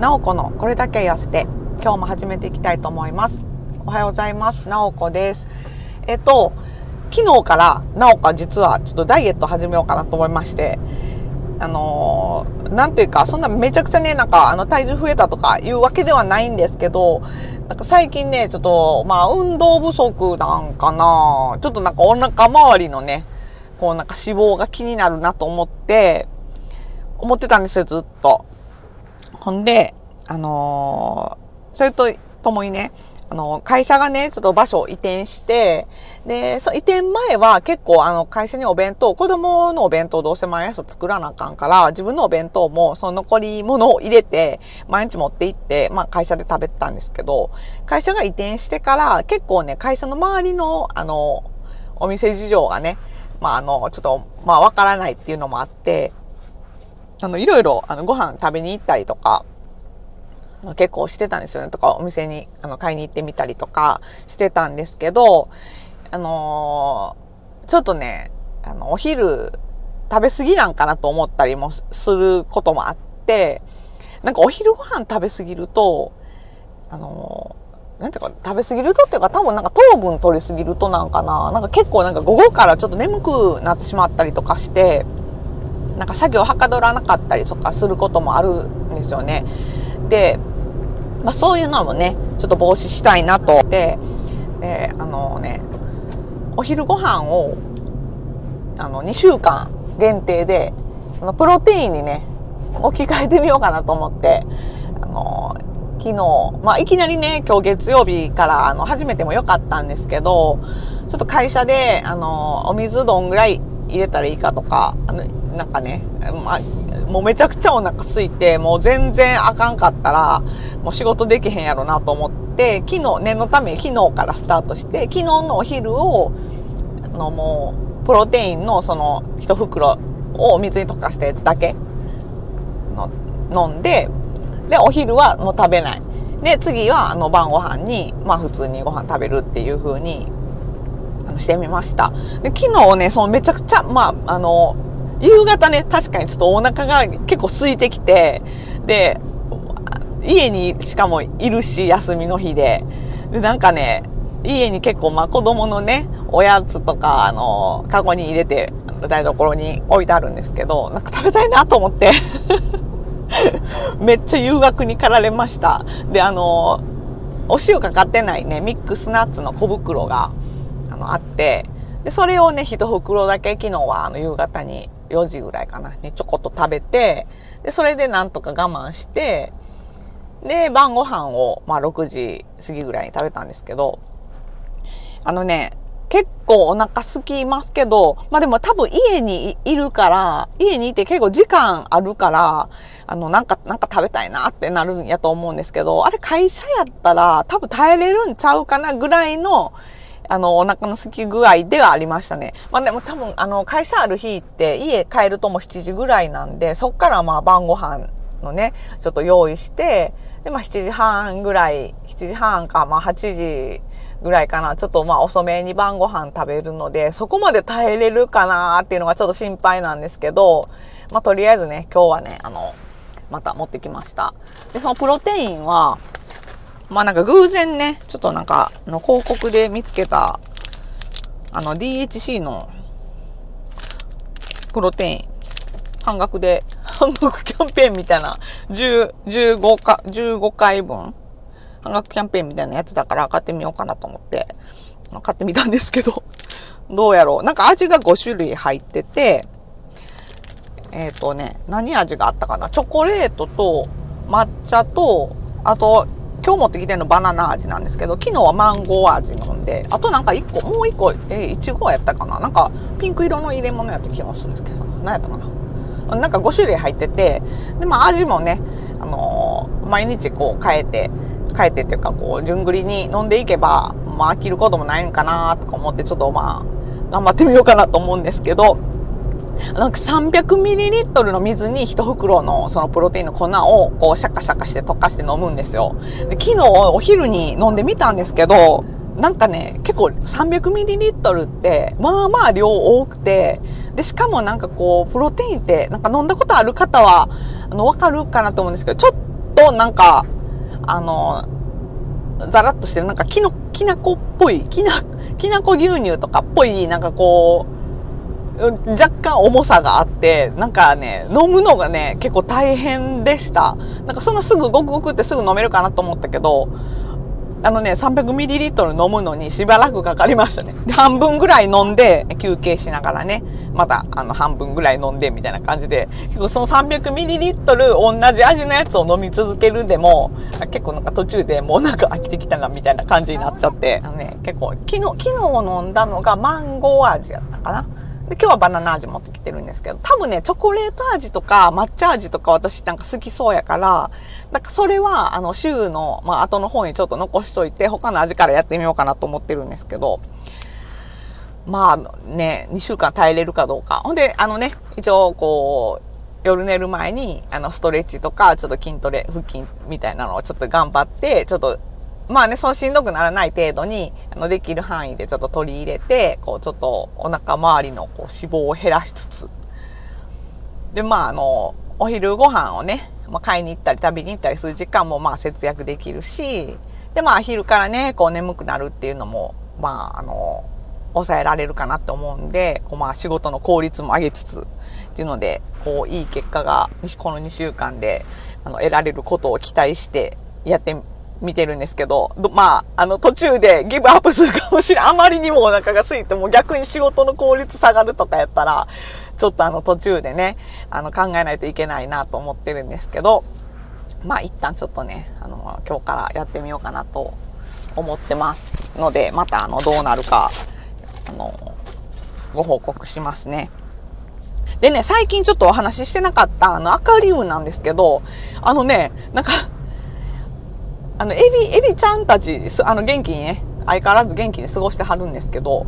なおこのこれだけ痩せて今日も始めていきたいと思います。おはようございます。なおこです。えっと昨日からなおか実はちょっとダイエット始めようかなと思いましてあのー、なんていうか、そんなめちゃくちゃね、なんか、あの、体重増えたとかいうわけではないんですけど、なんか最近ね、ちょっと、まあ、運動不足なんかな。ちょっとなんかお腹周りのね、こうなんか脂肪が気になるなと思って、思ってたんですよ、ずっと。ほんで、あのー、それとともにね、あの、会社がね、ちょっと場所を移転して、で、そ移転前は結構あの、会社にお弁当、子供のお弁当どうせ毎朝作らなあかんから、自分のお弁当もその残り物を入れて、毎日持って行って、まあ会社で食べてたんですけど、会社が移転してから結構ね、会社の周りの、あの、お店事情がね、まああの、ちょっと、まあわからないっていうのもあって、あの、いろいろ、あの、ご飯食べに行ったりとか、結構してたんですよね。とか、お店にあの買いに行ってみたりとかしてたんですけど、あのー、ちょっとね、あの、お昼食べ過ぎなんかなと思ったりもすることもあって、なんかお昼ご飯食べ過ぎると、あのー、なんていうか、食べ過ぎるとっていうか、多分なんか糖分取り過ぎるとなんかな、なんか結構なんか午後からちょっと眠くなってしまったりとかして、なんか作業はかどらなかったりとかすることもあるんですよね。で、まあ、そういうのもね、ちょっと防止したいなと思って、で、あのね、お昼ご飯を、あの、2週間限定で、あのプロテインにね、置き換えてみようかなと思って、あの、昨日、まあ、いきなりね、今日月曜日から、あの、始めてもよかったんですけど、ちょっと会社で、あの、お水どんぐらい入れたらいいかとか、あの、なんかね、まあ、もうめちゃくちゃお腹空いて、もう全然あかんかったら、もう仕事できへんやろなと思って、昨日、念のため昨日からスタートして、昨日のお昼を、あのもう、プロテインのその一袋を水に溶かしたやつだけの飲んで、で、お昼はもう食べない。で、次はあの晩ご飯に、まあ普通にご飯食べるっていう風にしてみました。で、昨日ね、そのめちゃくちゃ、まあ、あの、夕方ね、確かにちょっとお腹が結構空いてきて、で、家にしかもいるし、休みの日で。で、なんかね、家に結構まあ子供のね、おやつとか、あの、カゴに入れて、台所に置いてあるんですけど、なんか食べたいなと思って めっちゃ誘惑に駆られました。で、あの、お塩かかってないね、ミックスナッツの小袋が、あの、あって、で、それをね、一袋だけ昨日はあの夕方に4時ぐらいかな、にちょこっと食べて、で、それでなんとか我慢して、で、晩ご飯を、まあ6時過ぎぐらいに食べたんですけど、あのね、結構お腹空きますけど、まあでも多分家にいるから、家にいて結構時間あるから、あの、なんか、なんか食べたいなってなるんやと思うんですけど、あれ会社やったら多分耐えれるんちゃうかなぐらいの、あの、お腹の空き具合ではありましたね。まあでも多分、あの、会社ある日って家帰るとも7時ぐらいなんで、そっからまあ晩ご飯のね、ちょっと用意して、で、まあ7時半ぐらい、7時半か、まあ8時ぐらいかな。ちょっとまあ遅めに晩ご飯食べるので、そこまで耐えれるかなっていうのがちょっと心配なんですけど、まあとりあえずね、今日はね、あの、また持ってきました。で、そのプロテインは、まあなんか偶然ね、ちょっとなんか、の広告で見つけた、あの DHC のプロテイン、半額で、半額キャンペーンみたいな、10、15か、15回分、半額キャンペーンみたいなやつだから買ってみようかなと思って、買ってみたんですけど、どうやろう。なんか味が5種類入ってて、えっ、ー、とね、何味があったかな？チョコレートと抹茶と、あと、今日持ってきてるのバナナ味なんですけど、昨日はマンゴー味飲んで、あとなんか1個、もう1個、えー、いちごやったかな？なんか、ピンク色の入れ物やった気もするんですけど、何やったかな？なんか5種類入ってて、で、まあ味もね、あのー、毎日こう変えて、変えてっていうかこう、順繰りに飲んでいけば、まあ飽きることもないんかなとか思って、ちょっとまあ、頑張ってみようかなと思うんですけど、なんか 300ml の水に一袋のそのプロテインの粉をこうシャカシャカして溶かして飲むんですよ。で昨日お昼に飲んでみたんですけど、なんかね、結構 300ml ってまあまあ量多くて、で、しかもなんかこう、プロテインってなんか飲んだことある方は、あの、わかるかなと思うんですけど、ちょっとなんか、あの、ザラッとしてる、なんかきの、きなこっぽい、きな、きなこ牛乳とかっぽい、なんかこう、若干重さがあって、なんかね、飲むのがね、結構大変でした。なんかそんなすぐごくごくってすぐ飲めるかなと思ったけど、あのね、300ml 飲むのにしばらくかかりましたね。で、半分ぐらい飲んで、休憩しながらね、また、あの、半分ぐらい飲んで、みたいな感じで、結構その 300ml 同じ味のやつを飲み続けるでも、結構なんか途中でもうなんか飽きてきたな、みたいな感じになっちゃって、あのね、結構、昨日、昨日飲んだのがマンゴー味やったかな。で、今日はバナナ味持ってきてるんですけど、多分ね、チョコレート味とか抹茶味とか私なんか好きそうやから、なんかそれは、あの、週の、まあ、後の方にちょっと残しといて、他の味からやってみようかなと思ってるんですけど、まあね、2週間耐えれるかどうか。ほんで、あのね、一応こう、夜寝る前に、あの、ストレッチとか、ちょっと筋トレ、腹筋みたいなのをちょっと頑張って、ちょっとまあね、そのしんどくならない程度に、あの、できる範囲でちょっと取り入れて、こう、ちょっとお腹周りのこう脂肪を減らしつつ、で、まあ、あの、お昼ご飯をね、まあ、買いに行ったり食べに行ったりする時間もまあ節約できるし、で、まあ、昼からね、こう眠くなるっていうのも、まあ、あの、抑えられるかなって思うんで、こうまあ仕事の効率も上げつつ、っていうので、こういい結果が、この2週間で、あの、得られることを期待してやって見てるんですけど、まあ、あの途中でギブアップするかもしれん。あまりにもお腹が空いても逆に仕事の効率下がるとかやったら、ちょっとあの途中でね、あの考えないといけないなと思ってるんですけど、まあ一旦ちょっとね、あの、今日からやってみようかなと思ってますので、またあの、どうなるか、あの、ご報告しますね。でね、最近ちょっとお話ししてなかった、あの、アカリウムなんですけど、あのね、なんか、あの、エビ、エビちゃんたち、あの、元気にね、相変わらず元気に過ごしてはるんですけど、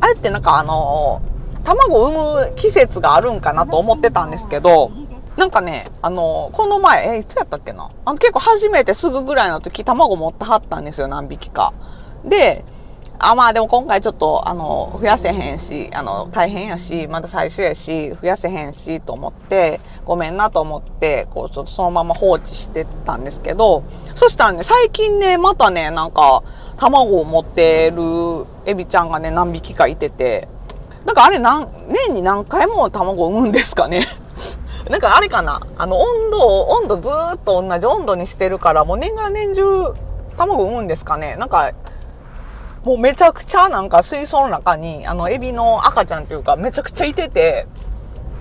あれってなんかあの、卵を産む季節があるんかなと思ってたんですけど、なんかね、あの、この前、え、いつやったっけな？あの、結構初めてすぐぐらいの時、卵持ってはったんですよ、何匹か。で、あ、まあでも今回ちょっと、あの、増やせへんし、あの、大変やし、まだ最初やし、増やせへんし、と思って、ごめんなと思って、こう、ちょっとそのまま放置してたんですけど、そしたらね、最近ね、またね、なんか、卵を持ってるエビちゃんがね、何匹かいてて、なんかあれ何、年に何回も卵を産むんですかね？なんかあれかな？あの、温度を、温度ずっと同じ温度にしてるから、もう年がら年中卵産むんですかね？なんか、もうめちゃくちゃなんか水槽の中に、あの、エビの赤ちゃんっていうか、めちゃくちゃいてて、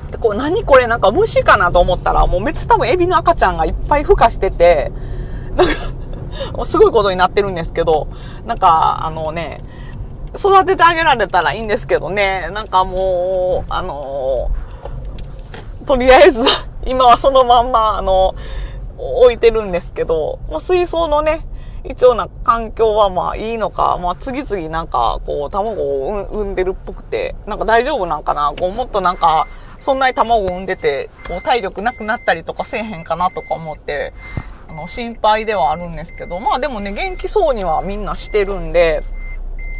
で、こう、何これなんか虫かなと思ったら、もうめっちゃ多分エビの赤ちゃんがいっぱい孵化してて、なんかすごいことになってるんですけど、なんか、あのね、育ててあげられたらいいんですけどね、なんかもう、あのとりあえず、今はそのまんま、あの、置いてるんですけど、ま、水槽のね、一応な環境はまあいいのか、まあ次々なんかこう卵を産んでるっぽくて、なんか大丈夫なんかなこうもっとなんか、そんなに卵を産んでて、こう体力なくなったりとかせえへんかなとか思って、あの、心配ではあるんですけど、まあでもね、元気そうにはみんなしてるんで、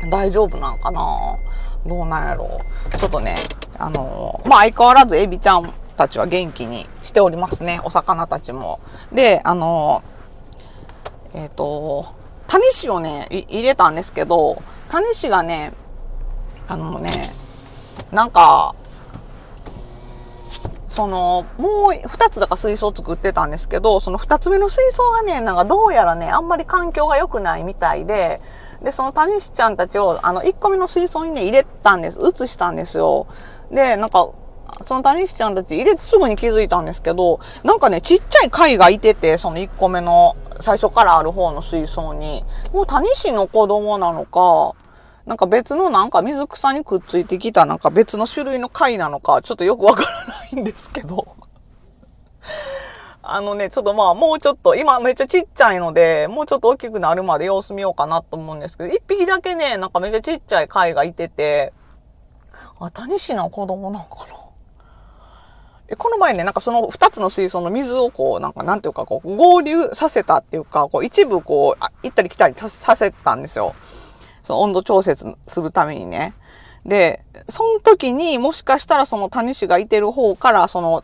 大丈夫なんかなどうなんやろう。ちょっとね、あのまあ相変わらずエビちゃんたちは元気にしておりますね。お魚たちも。で、あのえっ、ー、と、タニシをね、入れたんですけど、タニシがね、あのね、なんか、その、もう二つだか水槽作ってたんですけど、その二つ目の水槽がね、なんかどうやらね、あんまり環境が良くないみたいで、で、そのタニシちゃんたちを、あの、一個目の水槽にね、入れたんです。移したんですよ。で、なんか、そのタニシちゃんたち入れてすぐに気づいたんですけど、なんかね、ちっちゃい貝がいてて、その1個目の最初からある方の水槽に。もうタニシの子供なのか、なんか別のなんか水草にくっついてきたなんか別の種類の貝なのか、ちょっとよくわからないんですけど。あのね、ちょっとまあもうちょっと、今めっちゃちっちゃいので、もうちょっと大きくなるまで様子見ようかなと思うんですけど、一匹だけね、なんかめっちゃちっちゃい貝がいてて、あ、タニシの子供なんかこの前ね、なんかその二つの水槽の水をこう、なんかなんていうかこう、合流させたっていうか、こう一部こう、行ったり来たりさせたんですよ。その温度調節するためにね。で、その時にもしかしたらその谷氏がいてる方から、その、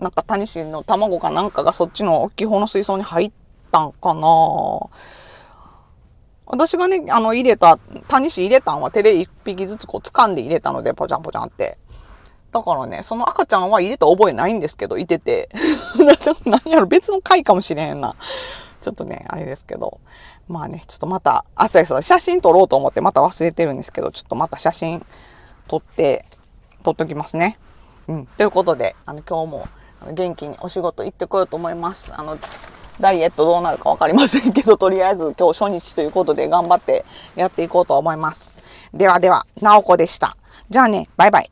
なんかタニシの卵かなんかがそっちの大きい方の水槽に入ったんかな私がね、あの入れた、タニシ入れたんは手で一匹ずつこう掴んで入れたので、ポチャンポチャンって。だからね、その赤ちゃんは入れた覚えないんですけど、いてて。何やろ、別の回かもしれへんな。ちょっとね、あれですけど。まあね、ちょっとまた、あ、そうそう、写真撮ろうと思ってまた忘れてるんですけど、ちょっとまた写真撮って、撮っときますね。うん。ということで、あの、今日も元気にお仕事行ってこようと思います。あの、ダイエットどうなるか分かりませんけど、とりあえず今日初日ということで頑張ってやっていこうと思います。ではでは、なおこでした。じゃあね、バイバイ。